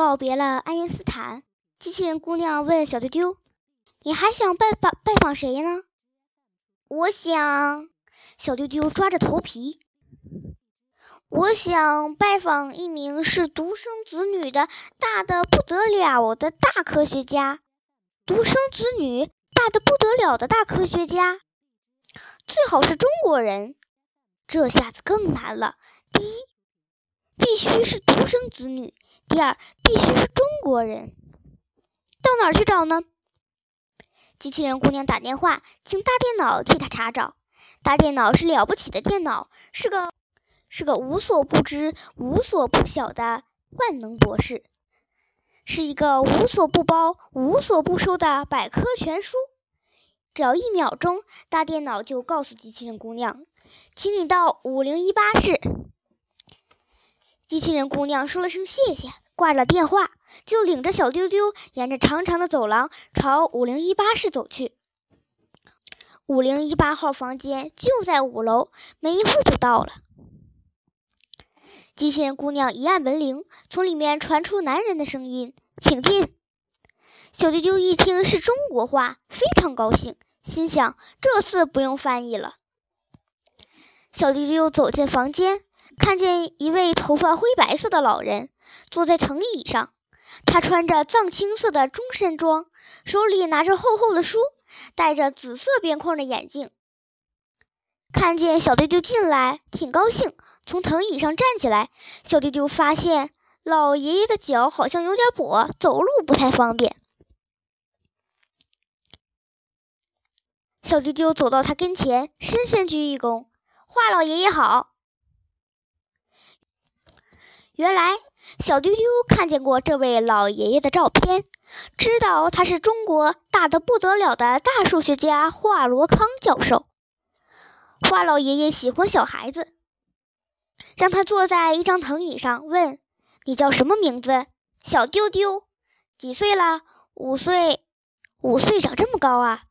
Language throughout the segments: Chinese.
告别了爱因斯坦，机器人姑娘问小丢丢：“你还想拜访拜访谁呢？”我想，小丢丢抓着头皮。我想拜访一名是独生子女的大的不得了的大科学家。独生子女，大的不得了的大科学家，最好是中国人。这下子更难了。第一，必须是独生子女；第二，必须是中国人。到哪儿去找呢？机器人姑娘打电话，请大电脑替她查找。大电脑是了不起的电脑，是个。是个无所不知、无所不晓的万能博士，是一个无所不包、无所不收的百科全书。只要一秒钟，大电脑就告诉机器人姑娘：“请你到五零一八室。”机器人姑娘说了声谢谢，挂了电话，就领着小丢丢沿着长长的走廊朝五零一八室走去。五零一八号房间就在五楼，没一会儿就到了。机器人姑娘一按门铃，从里面传出男人的声音：“请进。”小丢丢一听是中国话，非常高兴，心想这次不用翻译了。小丢丢走进房间，看见一位头发灰白色的老人坐在藤椅上，他穿着藏青色的中山装，手里拿着厚厚的书，戴着紫色边框的眼镜。看见小丢丢进来，挺高兴。从藤椅上站起来，小丢丢发现老爷爷的脚好像有点跛，走路不太方便。小丢丢走到他跟前，深深鞠一躬：“华老爷爷好。”原来，小丢丢看见过这位老爷爷的照片，知道他是中国大的不得了的大数学家华罗康教授。华老爷爷喜欢小孩子。让他坐在一张藤椅上，问：“你叫什么名字？”小丢丢。几岁了？五岁。五岁长这么高啊？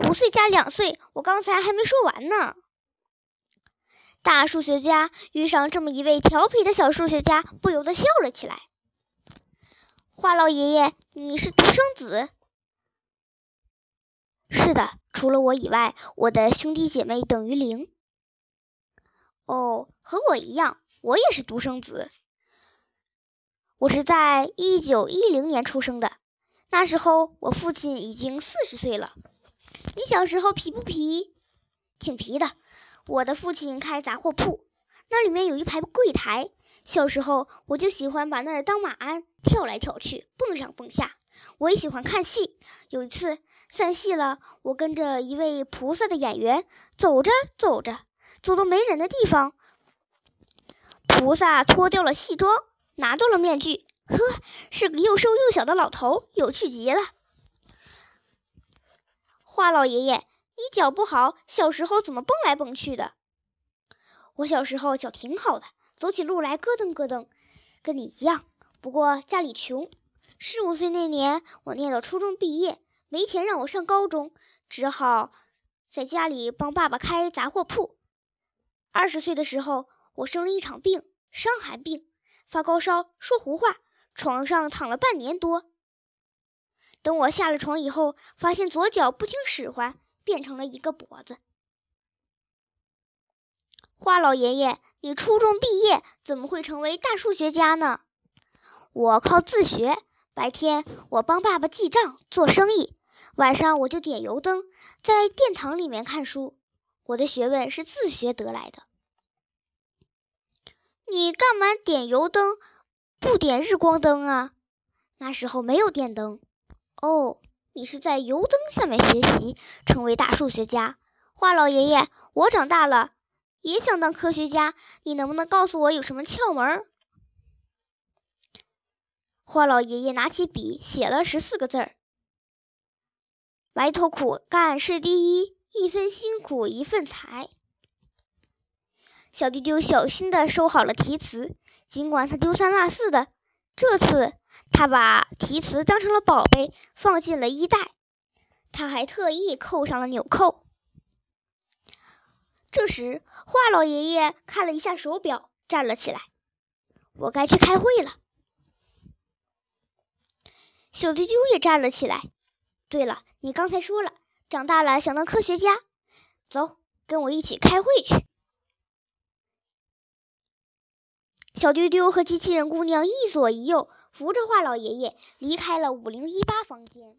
五岁加两岁，我刚才还没说完呢。大数学家遇上这么一位调皮的小数学家，不由得笑了起来。花老爷爷，你是独生子？是的，除了我以外，我的兄弟姐妹等于零。哦，和我一样，我也是独生子。我是在一九一零年出生的，那时候我父亲已经四十岁了。你小时候皮不皮？挺皮的。我的父亲开杂货铺，那里面有一排柜台。小时候我就喜欢把那儿当马鞍，跳来跳去，蹦上蹦下。我也喜欢看戏。有一次散戏了，我跟着一位菩萨的演员走着走着。走到没人的地方，菩萨脱掉了戏装，拿到了面具。呵，是个又瘦又小的老头，有趣极了。华老爷爷，你脚不好，小时候怎么蹦来蹦去的？我小时候脚挺好的，走起路来咯噔咯噔，跟你一样。不过家里穷，十五岁那年，我念到初中毕业，没钱让我上高中，只好在家里帮爸爸开杂货铺。二十岁的时候，我生了一场病，伤寒病，发高烧，说胡话，床上躺了半年多。等我下了床以后，发现左脚不听使唤，变成了一个跛子。花老爷爷，你初中毕业怎么会成为大数学家呢？我靠自学，白天我帮爸爸记账做生意，晚上我就点油灯，在殿堂里面看书。我的学问是自学得来的。你干嘛点油灯，不点日光灯啊？那时候没有电灯。哦，你是在油灯下面学习，成为大数学家。花老爷爷，我长大了也想当科学家，你能不能告诉我有什么窍门？花老爷爷拿起笔写了十四个字儿：埋头苦干是第一。一分辛苦一份财。小丢丢小心地收好了题词，尽管他丢三落四的，这次他把题词当成了宝贝，放进了衣袋。他还特意扣上了纽扣。这时，华老爷爷看了一下手表，站了起来：“我该去开会了。”小丢丢也站了起来。对了，你刚才说了，长大了想当科学家。走，跟我一起开会去。小丢丢和机器人姑娘一左一右，扶着华老爷爷离开了五零一八房间。